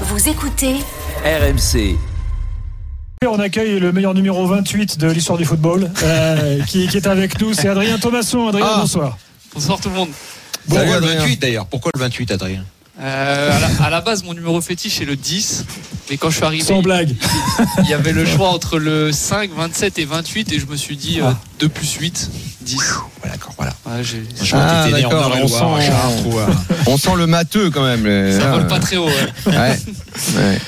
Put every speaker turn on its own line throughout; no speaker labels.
Vous écoutez
RMC.
On accueille le meilleur numéro 28 de l'histoire du football euh, qui, qui est avec nous. C'est Adrien Thomasson. Adrien,
Ah.
bonsoir.
Bonsoir tout le monde.
Bon,
Salut, le
Adrien.
28 d'ailleurs. Pourquoi le 28, Adrien?
Euh, à, la, à la base, mon numéro fétiche est le 10. Mais quand je suis arrivé,
Sans blague.
il y avait le choix entre le 5, 27 et 28. Et je me suis dit euh,
Ah.
2 plus 8, 10.
Voilà, d'accord, voilà.
Ouais, j'ai-
en
d'accord, on sent- On le matheux quand même.
ça
ah,
vole pas très haut. ouais.
ouais. Ouais.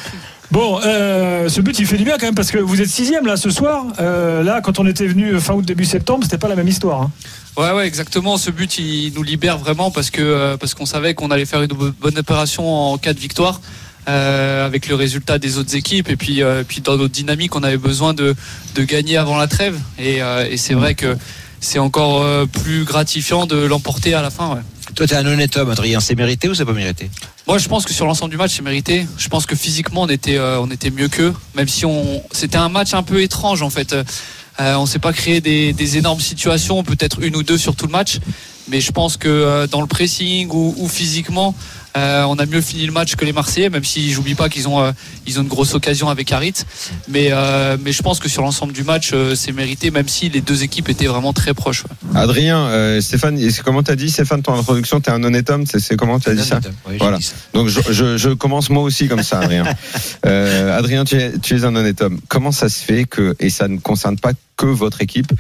Bon, euh, ce but, il fait du bien quand même parce que vous êtes sixième là ce soir. Euh, là, quand on était venu fin août, début septembre, c'était pas la même histoire. hein.
Ouais, ouais, exactement. Ce but, il nous libère vraiment parce que euh, parce qu'on savait qu'on allait faire une bo- bonne opération en cas de victoire. euh, avec le résultat des autres équipes et puis euh, puis dans notre dynamique on avait besoin de, de gagner avant la trêve et, euh, et c'est vrai que c'est encore euh, plus gratifiant de l'emporter à la fin ouais.
Toi, t'es un honnête homme, Adrien. C'est mérité ou c'est pas mérité?
Moi, je pense que sur l'ensemble du match, c'est mérité. Je pense que physiquement, on était, euh, on était mieux qu'eux, même si on, c'était un match un peu étrange en fait. Euh, on s'est pas créé des, des énormes situations, peut-être une ou deux sur tout le match, mais je pense que euh, dans le pressing ou, ou physiquement, euh, on a mieux fini le match que les Marseillais, même si j'oublie pas qu'ils ont, euh, ils ont une grosse occasion avec Harit. Mais, euh, mais je pense que sur l'ensemble du match, euh, c'est mérité, même si les deux équipes étaient vraiment très proches. ouais.
Adrien, euh, Stéphane, comment t'as dit, Stéphane, ton introduction, t'es un honnête homme, c'est comment tu as dit ça? Voilà.
dit ça.
Donc je, je, je commence moi aussi comme ça, Adrien. Euh, Adrien, tu es, tu es un honnête homme. Comment ça se fait que, et ça ne concerne pas que votre équipe,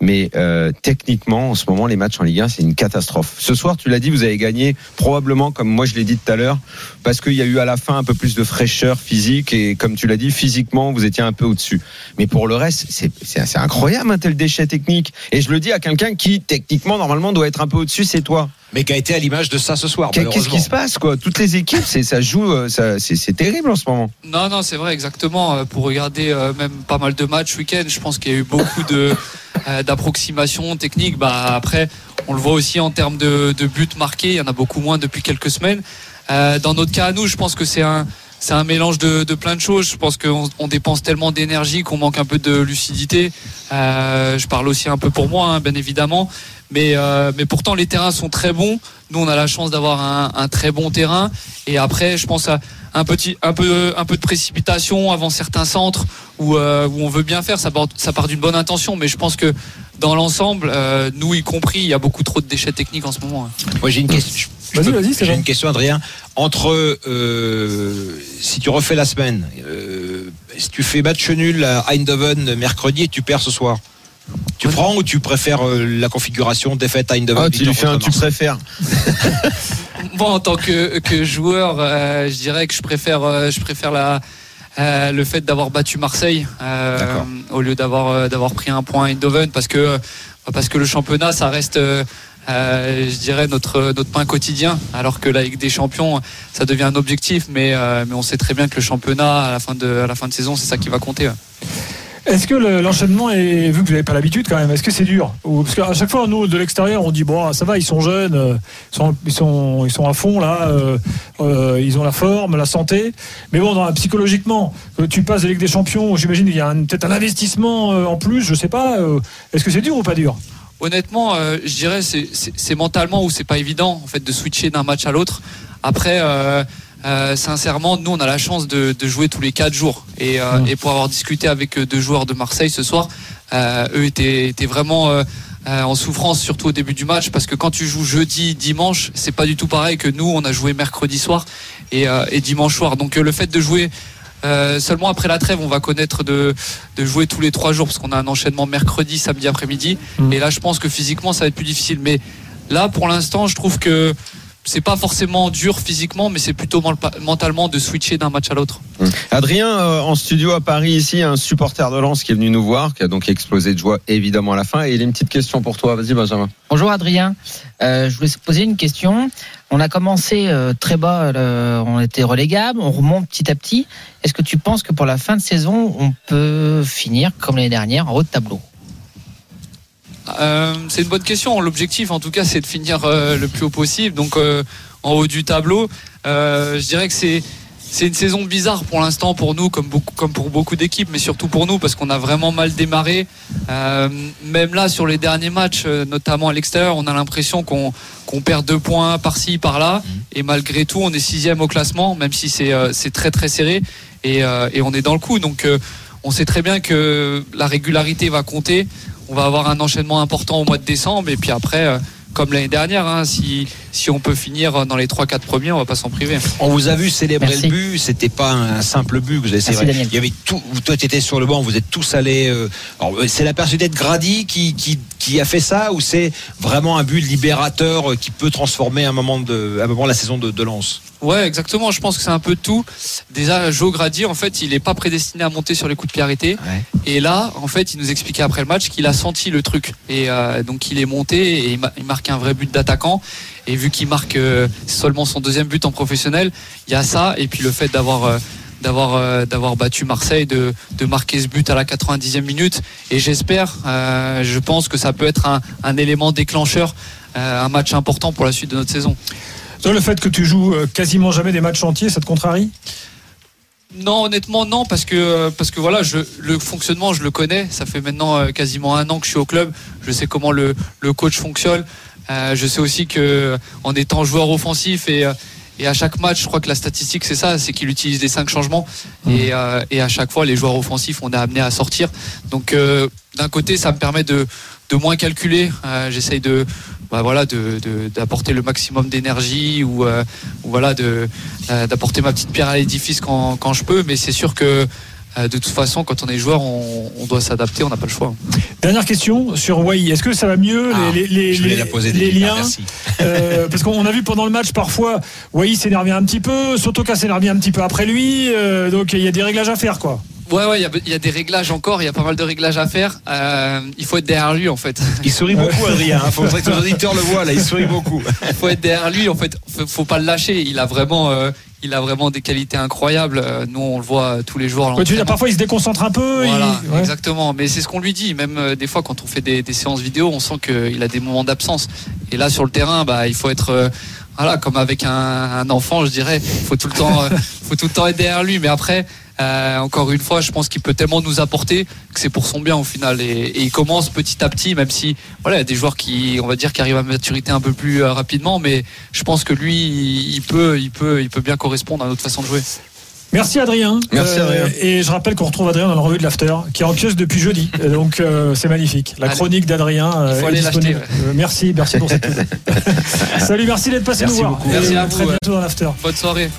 mais euh, techniquement, en ce moment, les matchs en Ligue 1, c'est une catastrophe. Ce soir, tu l'as dit, vous avez gagné probablement, comme moi je l'ai dit tout à l'heure, parce qu'il y a eu à la fin un peu plus de fraîcheur physique et comme tu l'as dit, physiquement, vous étiez un peu au-dessus. Mais pour le reste, c'est incroyable un tel déchet technique. Et je le dis à quelqu'un qui, techniquement, normalement, doit être un peu au-dessus, c'est toi.
Mais qui a été à l'image de ça ce soir.
Qu'est- Qu'est-ce qui se passe, quoi? Toutes les équipes, c'est ça joue, euh, c'est terrible en ce moment.
Non, non, c'est vrai, exactement. Euh, Pour regarder euh, même pas mal de matchs week-end, je pense qu'il y a eu beaucoup de d'approximations techniques. Bah après, on le voit aussi en termes de, de buts marqués, il y en a beaucoup moins depuis quelques semaines. Dans notre cas à nous, je pense que c'est un c'est un mélange de, plein de choses. Je pense qu'on on dépense tellement d'énergie qu'on manque un peu de lucidité. Euh, je parle aussi un peu pour moi, hein, bien évidemment. Mais, euh, mais pourtant, les terrains sont très bons. Nous, on a la chance d'avoir un, très bon terrain. Et après, je pense à un peu, de précipitation avant certains centres où, euh, on veut bien faire. Ça part, d'une bonne intention, mais je pense que dans l'ensemble, nous y compris, il y a beaucoup trop de déchets techniques en ce moment. hein.
Moi, j'ai une question.
Vas-y, vas-y,
J'ai
Stéphane.
une question, Adrien. Entre, euh, si tu refais la semaine, euh, si tu fais match nul à Eindhoven mercredi et tu perds ce soir, tu prends ou tu préfères euh, la configuration défaite à Eindhoven
Ah, tu lui
victoire
fais un
contre
tu
Marseille
préfères.
Moi, en tant que, que joueur, euh, je dirais que je préfère, euh, je préfère la, euh, le fait d'avoir battu Marseille euh, au lieu d'avoir d'avoir pris un point à Eindhoven parce que parce que le championnat, ça reste. Euh, je dirais notre notre pain quotidien alors que la Ligue des Champions ça devient un objectif mais euh, on sait très bien que le championnat à la fin de la saison c'est ça qui va compter.
Est-ce que le- l'enchaînement est, vu que vous n'avez pas l'habitude quand même, est-ce que c'est dur Parce qu'à chaque fois, nous, de l'extérieur, on dit, bon, ça va, ils sont jeunes, euh, ils sont, ils sont, à fond là, ils ont la forme, la santé. Mais bon, psychologiquement, tu passes de Ligue des Champions, j'imagine qu'il y a peut-être un investissement en plus, je sais pas. Est-ce que c'est dur ou pas dur
Honnêtement, euh, je dirais c'est mentalement où c'est pas évident en fait de switcher d'un match à l'autre. Après, euh, euh, sincèrement, nous on a la chance de, de jouer tous les quatre jours et, euh, et pour avoir discuté avec deux joueurs de Marseille ce soir, euh, eux étaient, étaient vraiment euh, euh, en souffrance surtout au début du match parce que quand tu joues jeudi, dimanche, c'est pas du tout pareil que nous on a joué mercredi soir et, euh, et dimanche soir. Donc le fait de jouer euh, seulement après la trêve, on va connaître de, de jouer tous les trois jours parce qu'on a un enchaînement mercredi, samedi après-midi.
Mm.
Et là, je pense que physiquement, ça va être plus difficile. Mais là, pour l'instant, je trouve que c'est pas forcément dur physiquement, mais c'est plutôt mentalement de switcher d'un match à l'autre.
Adrien, euh, en studio à Paris, ici, un supporter de Lens qui est venu nous voir, qui a donc explosé de joie évidemment à la fin. Et il a une petite question pour toi. Vas-y, Benjamin.
Bonjour Adrien, Euh, je voulais te poser une question. On a commencé euh, très bas, on était relégable, on remonte petit à petit. Est-ce que tu penses que pour la fin de saison, on peut finir comme l'année dernière en haut de tableau?
Euh, c'est une bonne question. L'objectif, en tout cas, c'est de finir euh, le plus haut possible. Donc, euh, en haut du tableau, je dirais que c'est c'est une saison bizarre pour l'instant pour nous, comme, beaucoup, comme pour beaucoup d'équipes, mais surtout pour nous parce qu'on a vraiment mal démarré. Euh, même là, sur les derniers matchs, notamment à l'extérieur, on a l'impression qu'on perd deux points par-ci, par-là, et malgré tout, on est sixième au classement, même si c'est euh, très très serré, et, euh, et on est dans le coup. Donc, on sait très bien que la régularité va compter. On va avoir un enchaînement important au mois de décembre, et puis après. euh, comme l'année dernière, hein, si, si on peut finir dans les 3-4 premiers, on va pas s'en priver.
On vous a vu célébrer
Merci.
le but, c'était pas un simple but que vous avez
Merci,
célébré.
Daniel.
Il y avait tout, toi tu étais sur le banc, vous êtes tous allés. euh, euh, c'est la personnalité de Grady qui, qui, qui a fait ça ou c'est vraiment un but libérateur euh, qui peut transformer un moment de, un moment la saison de, de Lens?
Ouais, exactement. Je pense que c'est un peu tout. Déjà, Joe Grady, en fait, il est pas prédestiné à monter sur les coups de pied arrêtés. Et là, en fait, il nous expliquait après le match qu'il a senti le truc. Et euh, donc, il est monté et il, ma- il marque un vrai but d'attaquant. Et vu qu'il marque euh, seulement son deuxième but en professionnel, il y a ça. Et puis le fait d'avoir euh, d'avoir euh, d'avoir battu Marseille, de, de marquer ce but à la 90e minute. Et j'espère, euh, je pense que ça peut être un, un élément déclencheur, euh, un match important pour la suite de notre saison.
Toi, le fait que tu joues quasiment jamais des matchs entiers, ça te contrarie?
Non, honnêtement, non, parce que parce que voilà, je, le fonctionnement, je le connais. Ça fait maintenant quasiment un an que je suis au club. Je sais comment le, le coach fonctionne. Euh, je sais aussi que en étant joueur offensif et euh, et à chaque match, je crois que la statistique c'est ça, c'est qu'il utilise les cinq changements et, euh, et à chaque fois les joueurs offensifs on est amené à sortir. Donc euh, d'un côté, ça me permet de de moins calculer. J'essaye de bah voilà de de- d'apporter le maximum d'énergie ou, ou voilà d'apporter ma petite pierre à l'édifice quand, quand je peux. Mais c'est sûr que de toute façon, quand on est joueur, on, on doit s'adapter, on n'a pas le choix.
Dernière question sur Wai. Est-ce que ça va mieux
Ah,
les, les,
Je voulais
les-
la poser
les
déjà,
liens
merci.
Euh, Parce qu'on a vu pendant le match parfois Wai s'énervait un petit peu, Sotoka s'énervait un petit peu après lui. euh, donc il y a des réglages à faire quoi.
Ouais, ouais, il y a- il y, a des réglages encore, il y a pas mal de réglages à faire. Euh, il faut être derrière lui, en fait.
Il sourit beaucoup, Adrien. Il faudrait que nos auditeurs le voient là. Il sourit beaucoup.
Il faut être derrière lui, en fait. Faut, faut pas le lâcher. Il a vraiment, euh, il a vraiment des qualités incroyables. Euh, Nous, on le voit tous les jours.
Ouais, tu dire, parfois il se déconcentre un peu.
Voilà,
il- ouais.
exactement. Mais c'est ce qu'on lui dit. Même euh, des fois, quand on fait des, des séances vidéo, on sent qu'il a des moments d'absence. Et là, sur le terrain, bah, il faut être, euh, voilà, comme avec un, un enfant, je dirais. Il faut tout le temps, euh, faut tout le temps être derrière lui. Mais après, euh, encore une fois, je pense qu'il peut tellement nous apporter que c'est pour son bien au final. Et, et il commence petit à petit, même si, voilà, il y a des joueurs qui, on va dire, qui arrivent à maturité un peu plus euh, rapidement. Mais je pense que lui, il peut, il peut, il peut bien correspondre à notre façon de jouer.
Merci Adrien. Euh,
Merci, Adrien.
Et je rappelle qu'on retrouve Adrien dans la revue de l'After, qui est en kiosque depuis jeudi. Donc euh, c'est magnifique. La
Allez.
chronique d'Adrien euh,
Il faut
est
aller
disponible.
l'acheter,
Euh, merci, merci pour cette. Salut, merci d'être passé
Merci
nous voir.
beaucoup.
Et
Merci à
très
vous,
bientôt dans l'After.
Bonne soirée.